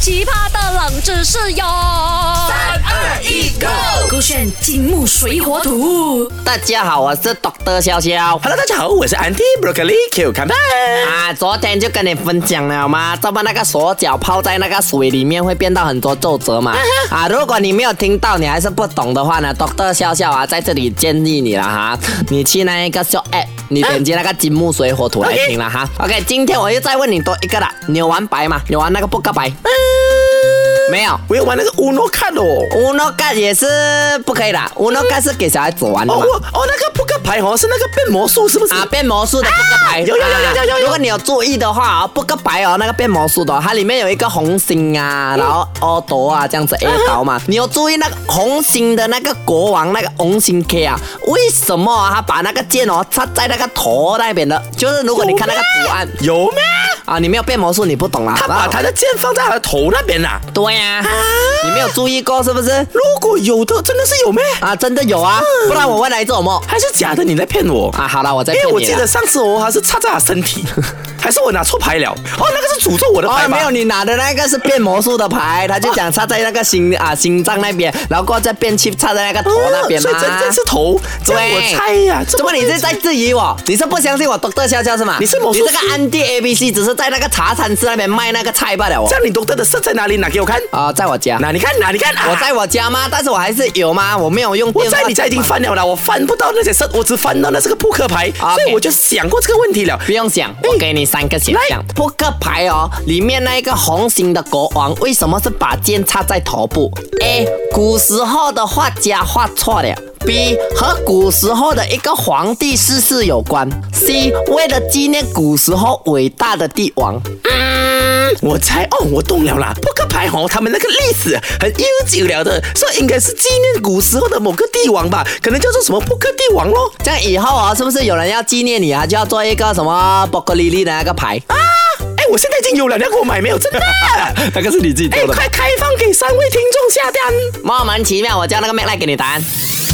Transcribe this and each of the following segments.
奇葩的冷知识哟！三二一，Go！勾选金木水火土。大家好，我是 Doctor 潇潇。Hello，大家好，我是 Andy Broccoli Q 看吧。啊，昨天就跟你分享了吗？怎么那个锁脚泡在那个水里面会变到很多皱褶嘛？啊，如果你没有听到，你还是不懂的话呢，Doctor 笑笑啊，在这里建议你了哈，你去那一个 Show App，你点击那个金木水火土来听了哈。OK，今天我又再问你多一个了，你有玩白吗？有玩那个扑克牌？没有。我有玩那个 Uno 看哦。Uno 盖也是不可以的，Uno 盖是给小孩子玩的哦嘛。哦，那个扑克牌哦，是那个变魔术是不是？啊，变魔术的扑克牌，有有有有有有有如果你有注意的话啊，扑克牌哦，那个变魔术的哦，它里面有一个红心啊，然后耳朵啊这样子 A 刀嘛，你有注意那个红心的那个国王那个红心 K 啊？为什么啊他把那个剑哦插在那个头那边的？就是如果你看那个图案有咩？啊，你没有变魔术，你不懂啦。他把他的剑放在他的头那边啦。对呀、你没有注意过是不是？如果有的，真的是有咩？啊，真的有啊，不然我问来做什么？还是假的？你在骗我？啊，好了，我再因为我骗你了。记得上次我还是插在他身体，还是我拿错牌了？哦，那个是诅咒我的牌哦，没有，你拿的那个是变魔术的牌，他就讲插在那个心啊心脏那边，然后过后再变去插在那个头那边嘛。哦所以真正是头，这样我猜呀。怎么你是在质疑我？你是不相信我 Doctor 笑笑是吗？你是魔术你这个安迪 A B C 只是在那个茶餐室那边卖那个菜罢了哦这。样你懂得的色在哪里？拿给我看。啊，在我家。那你看，那你看，啊我在我家吗？但是我还是有吗？我没有用电话。我在你家已经翻了啦，我翻不到那些色，我只翻到那是个扑克牌，啊所以我就想过这个问题了。不用想，我给你三个选项。扑克牌哦，里面那一个红心的国王为什么是把剑插在头部？A. 古时候的画家画错了。B 和古时候的一个皇帝逝世有关。C 为了纪念古时候伟大的帝王。嗯，我猜哦，我懂了啦。扑克牌哦，他们那个历史很悠久了的，所以应该是纪念古时候的某个帝王吧，可能叫做什么扑克帝王咯。这样以后哦，是不是有人要纪念你啊，就要做一个什么波格丽丽的那个牌？啊，哎，我现在已经有了，你要给我买没有？真的？那个是你自己哎，快开放给三位听众下单。莫名其妙，我叫那个 Mac 来给你答案。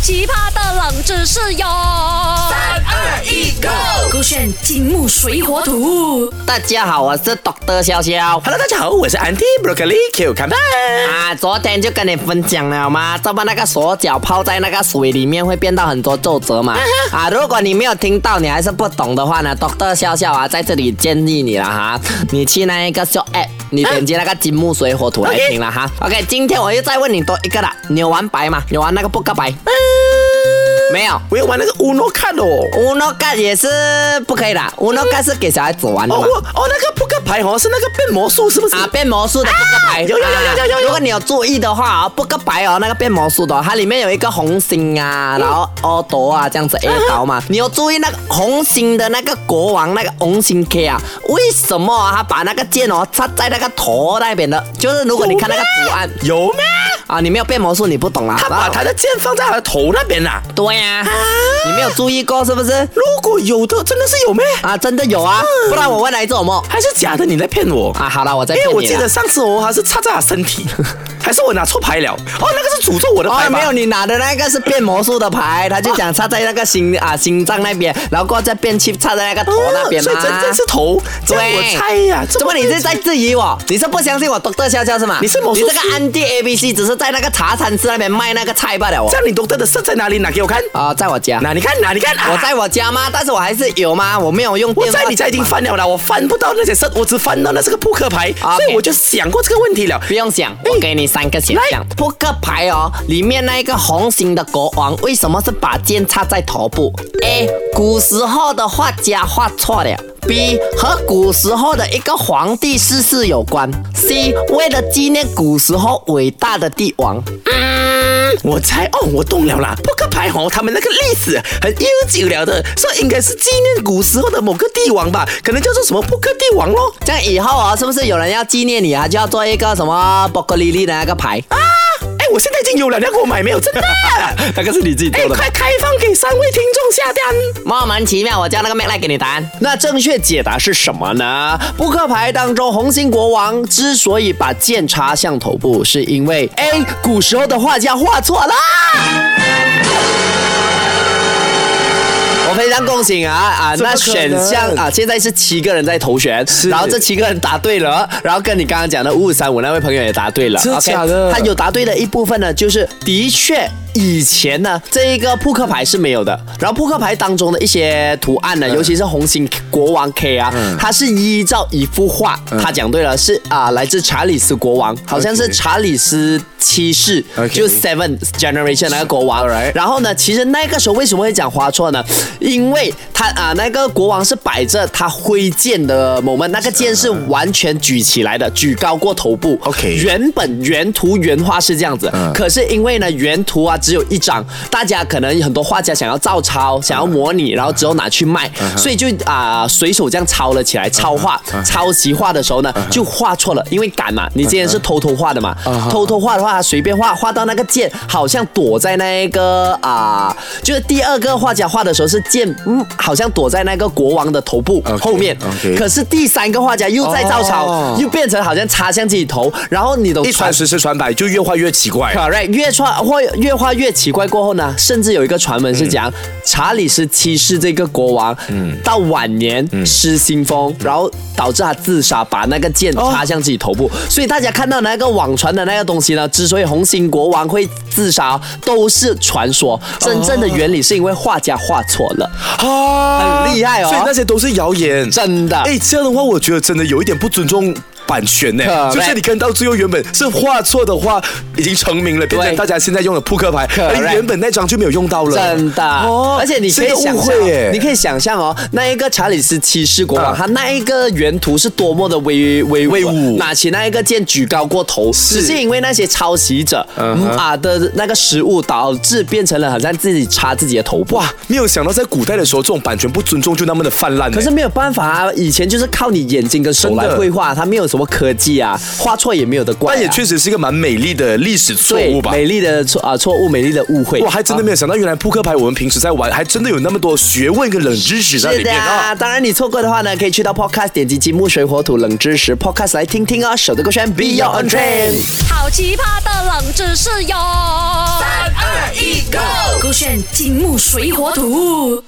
奇葩的冷知识哟！选金木水火土。大家好，我是 Doctor 潇潇。Hello，大家好，我是 Andy Broccoli Q 看吧。啊，昨天就跟你分享了吗？怎么那个锁脚泡在那个水里面会变到很多皱褶嘛？啊，如果你没有听到，你还是不懂的话呢，Doctor 潇潇啊，在这里建议你了哈，你去那一个 Show App，你点击那个金木水火土来听了哈。OK，今天我又再问你多一个了，你有玩白吗？有玩那个扑克牌？没有我要玩那个 Uno 看哦。Uno 盖也是不可以的，Uno 盖是给小孩子玩的哦，哦，那个扑克牌哦，是那个变魔术，是不是？啊，变魔术的扑克牌，有有有有有如果你有注意的话啊，扑克牌哦，那个变魔术的哦，它里面有一个红心啊，然后耳朵啊这样子 A 刀嘛，你有注意那个红心的那个国王那个红心 K 啊？为什么啊他把那个剑哦插在那个头那边的？就是如果你看那个图案有咩？啊，你没有变魔术，你不懂啊。他把他的剑放在他的头那边啊。对呀、你没有注意过是不是？如果有的，真的是有咩？啊，真的有啊，不然我问来做什么？还是假的？你在骗我？啊，好了，我再因为我骗你了。记得上次我还是插在他身体，还是我拿错牌了？哦，那个是诅咒我的牌哦，没有，你拿的那个是变魔术的牌，他就讲插在那个心啊心脏那边，然后过后再变去插在那个头那边嘛。哦所以真正是头，这样我猜呀。怎么你是在质疑我？你是不相信我独特笑笑是吗？你是魔术你这个安迪 A B C 只是在那个茶餐室那边卖那个菜罢了哦这。样你懂得的色在哪里？拿给我看。啊、在我家。拿你看，啊你看。啊我在我家吗？但是我还是有吗？我没有用电话。我在你家已经翻了啦，我翻不到那些色，我只翻到那是个扑克牌所以我就想过这个问题了。不用想，我给你三个选项。扑克牌哦，里面那一个红心的国王为什么是把剑插在头部？A. 古时候的画家画错了。B 和古时候的一个皇帝逝世有关。C 为了纪念古时候伟大的帝王。我猜哦，我懂了啦。扑克牌哦，他们那个历史很悠久了的，所以应该是纪念古时候的某个帝王吧，可能叫做什么扑克帝王咯。这样以后哦，是不是有人要纪念你啊，就要做一个什么波格丽丽的那个牌？哎，我现在已经有了，你要给我买没有？真的？那个是你自己哎，快开放给三位听众下单。莫名其妙，我叫那个 Mac 来给你答案。那正确解答是什么呢？扑克牌当中，红心国王之所以把剑插向头部，是因为 A 古时候的画家画错了。我非常恭喜啊啊！那选项啊，现在是七个人在投选，然后这七个人答对了，然后跟你刚刚讲的五五三五那位朋友也答对了。真的他有答对的一部分呢，就是的确以前呢，这一个扑克牌是没有的。然后扑克牌当中的一些图案呢，尤其是红心国王 K 啊，它是依照一幅画，他讲对了，是啊、来自查理斯国王，好像是查理斯七世就 Seven Generation 那个国王。然后呢，其实那个时候为什么会讲花错呢？因为他啊、那个国王是摆着他挥剑的 moment，那个剑是完全举起来的，举高过头部。OK 原本原图原画是这样子，嗯可是因为呢原图啊只有一张，大家可能很多画家想要照抄，想要模拟，然后之后拿去卖，所以就啊、随手这样抄了起来，抄画、抄袭画的时候呢就画错了，因为赶嘛，你之前是偷偷画的嘛，偷偷画的话他随便画，画到那个剑好像躲在那个啊、就是第二个画家画的时候是剑，嗯，好像躲在那个国王的头部后面可是第三个画家又在照抄，哦。又变成好像插向自己头，然后你都一传十，十传百，就越画越奇怪。correct，越传或越画越奇怪。过后呢，甚至有一个传闻是讲、查理斯七世这个国王，嗯，到晚年失心疯，然后导致他自杀，把那个剑插向自己头部。所以大家看到那个网传的那个东西呢，之所以红心国王会自杀，都是传说，真正的原理是因为画家画错了。啊很厉害哦所以那些都是谣言，真的哎，这样的话，我觉得真的有一点不尊重。版权呢？就是你看到最后原本是画错的话，已经成名了，变成大家现在用的扑克牌而原本那张就没有用到了。真的，哦而且你可以想象你可以想象哦，那一个查理斯七世国王，嗯他那一个原图是多么的威威威武。拿起那一个剑举高过头，只是因为那些抄袭者嗯啊的那个失误，导致变成了好像自己插自己的头部。哇，没有想到在古代的时候，这种版权不尊重就那么的泛滥呢。可是没有办法啊，以前就是靠你眼睛跟手来绘画，它没有什么科技啊，画错也没有的怪、啊。但也确实是一个蛮美丽的历史错误吧。美丽的错啊错误，美丽的误会。我还真的没有想到，原来扑克牌我们平时在玩，还真的有那么多学问跟冷知识在里面啊。当然你错过的话呢，可以去到 Podcast 点击金木水火土冷知识 Podcast 来听听哦。手的歌选 Be Your Own Train。好奇葩的冷知识哟！三二一，Go！勾选金木水火土。